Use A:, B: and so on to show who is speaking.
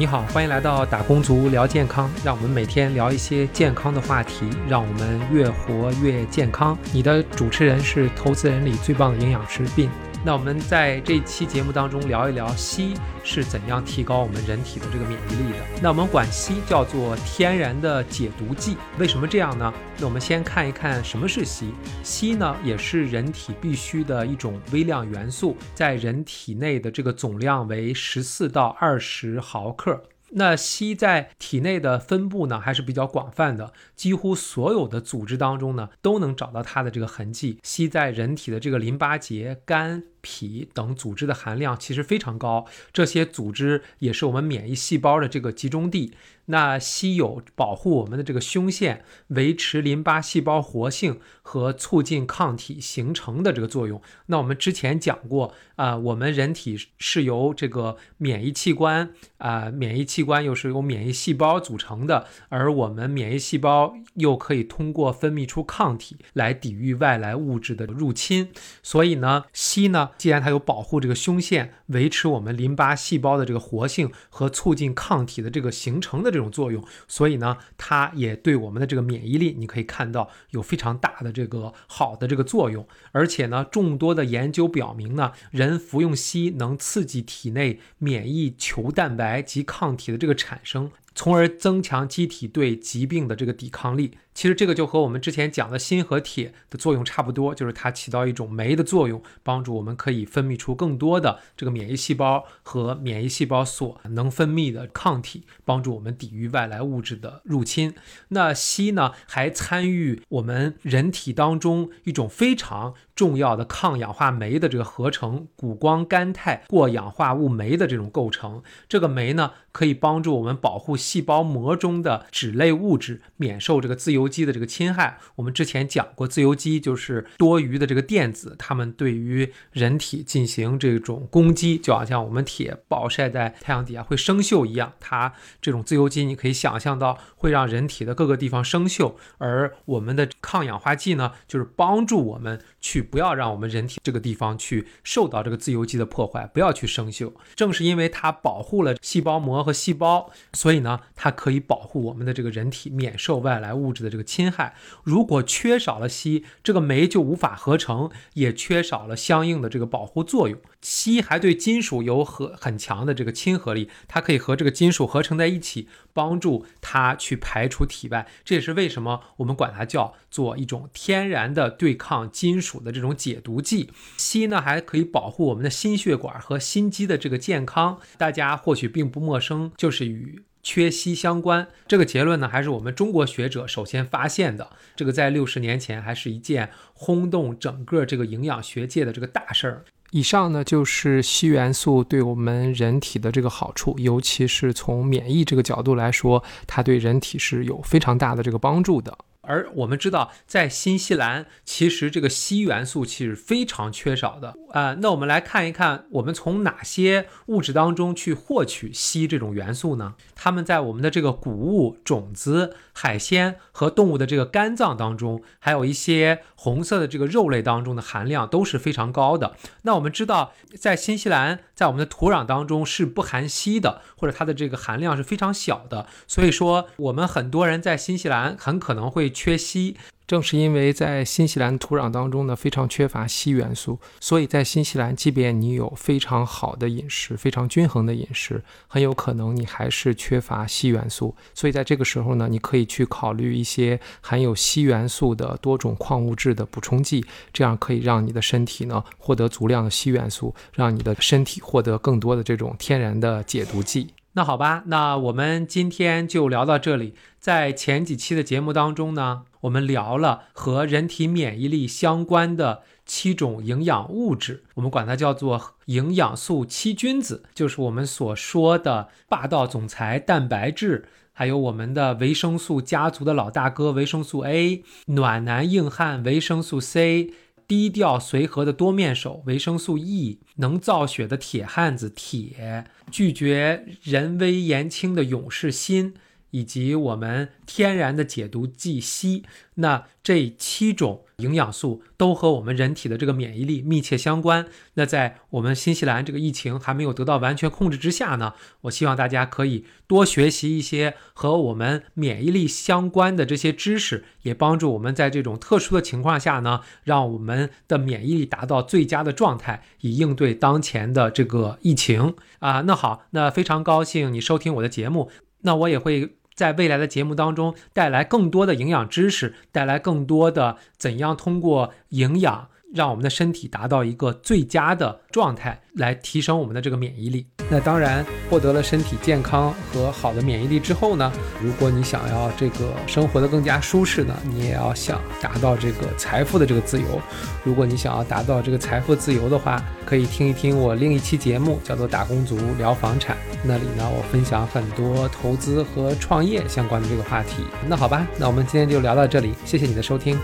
A: 你好，欢迎来到打工族聊健康，让我们每天聊一些健康的话题，让我们越活越健康。你的主持人是投资人里最棒的营养师 Bin。那我们在这期节目当中聊一聊硒是怎样提高我们人体的这个免疫力的。那我们管硒叫做天然的解毒剂，为什么这样呢？那我们先看一看什么是硒。硒呢，也是人体必需的一种微量元素，在人体内的这个总量为十四到二十毫克。那硒在体内的分布呢，还是比较广泛的，几乎所有的组织当中呢，都能找到它的这个痕迹。硒在人体的这个淋巴结、肝。脾等组织的含量其实非常高，这些组织也是我们免疫细胞的这个集中地。那硒有保护我们的这个胸腺、维持淋巴细胞活性和促进抗体形成的这个作用。那我们之前讲过啊，我们人体是由这个免疫器官啊，免疫器官又是由免疫细胞组成的，而我们免疫细胞又可以通过分泌出抗体来抵御外来物质的入侵。所以呢，硒呢。既然它有保护这个胸腺、维持我们淋巴细胞的这个活性和促进抗体的这个形成的这种作用，所以呢，它也对我们的这个免疫力，你可以看到有非常大的这个好的这个作用。而且呢，众多的研究表明呢，人服用硒能刺激体内免疫球蛋白及抗体的这个产生。从而增强机体对疾病的这个抵抗力。其实这个就和我们之前讲的锌和铁的作用差不多，就是它起到一种酶的作用，帮助我们可以分泌出更多的这个免疫细胞和免疫细胞所能分泌的抗体，帮助我们抵御外来物质的入侵。那硒呢，还参与我们人体当中一种非常重要的抗氧化酶的这个合成——谷胱甘肽过氧化物酶的这种构成。这个酶呢，可以帮助我们保护。细胞膜中的脂类物质免受这个自由基的这个侵害。我们之前讲过，自由基就是多余的这个电子，它们对于人体进行这种攻击，就好像我们铁暴晒在太阳底下会生锈一样。它这种自由基，你可以想象到会让人体的各个地方生锈。而我们的抗氧化剂呢，就是帮助我们去不要让我们人体这个地方去受到这个自由基的破坏，不要去生锈。正是因为它保护了细胞膜和细胞，所以呢。它可以保护我们的这个人体免受外来物质的这个侵害。如果缺少了硒，这个酶就无法合成，也缺少了相应的这个保护作用。硒还对金属有很很强的这个亲和力，它可以和这个金属合成在一起，帮助它去排除体外。这也是为什么我们管它叫做一种天然的对抗金属的这种解毒剂。硒呢，还可以保护我们的心血管和心肌的这个健康。大家或许并不陌生，就是与。缺硒相关，这个结论呢，还是我们中国学者首先发现的。这个在六十年前还是一件轰动整个这个营养学界的这个大事儿。以上呢，就是硒元素对我们人体的这个好处，尤其是从免疫这个角度来说，它对人体是有非常大的这个帮助的。而我们知道，在新西兰，其实这个硒元素其实非常缺少的啊。那我们来看一看，我们从哪些物质当中去获取硒这种元素呢？它们在我们的这个谷物、种子、海鲜和动物的这个肝脏当中，还有一些红色的这个肉类当中的含量都是非常高的。那我们知道，在新西兰，在我们的土壤当中是不含硒的，或者它的这个含量是非常小的。所以说，我们很多人在新西兰很可能会。缺硒，正是因为在新西兰土壤当中呢，非常缺乏硒元素，所以在新西兰，即便你有非常好的饮食、非常均衡的饮食，很有可能你还是缺乏硒元素。所以在这个时候呢，你可以去考虑一些含有硒元素的多种矿物质的补充剂，这样可以让你的身体呢获得足量的硒元素，让你的身体获得更多的这种天然的解毒剂。那好吧，那我们今天就聊到这里。在前几期的节目当中呢，我们聊了和人体免疫力相关的七种营养物质，我们管它叫做营养素七君子，就是我们所说的霸道总裁蛋白质，还有我们的维生素家族的老大哥维生素 A，暖男硬汉维生素 C。低调随和的多面手，维生素 E，能造血的铁汉子铁，拒绝人微言轻的勇士心，以及我们天然的解毒剂硒，那这七种营养素都和我们人体的这个免疫力密切相关。那在我们新西兰这个疫情还没有得到完全控制之下呢，我希望大家可以多学习一些和我们免疫力相关的这些知识，也帮助我们在这种特殊的情况下呢，让我们的免疫力达到最佳的状态，以应对当前的这个疫情啊。那好，那非常高兴你收听我的节目，那我也会。在未来的节目当中，带来更多的营养知识，带来更多的怎样通过营养。让我们的身体达到一个最佳的状态，来提升我们的这个免疫力。那当然，获得了身体健康和好的免疫力之后呢，如果你想要这个生活的更加舒适呢，你也要想达到这个财富的这个自由。如果你想要达到这个财富自由的话，可以听一听我另一期节目，叫做《打工族聊房产》，那里呢，我分享很多投资和创业相关的这个话题。那好吧，那我们今天就聊到这里，谢谢你的收听。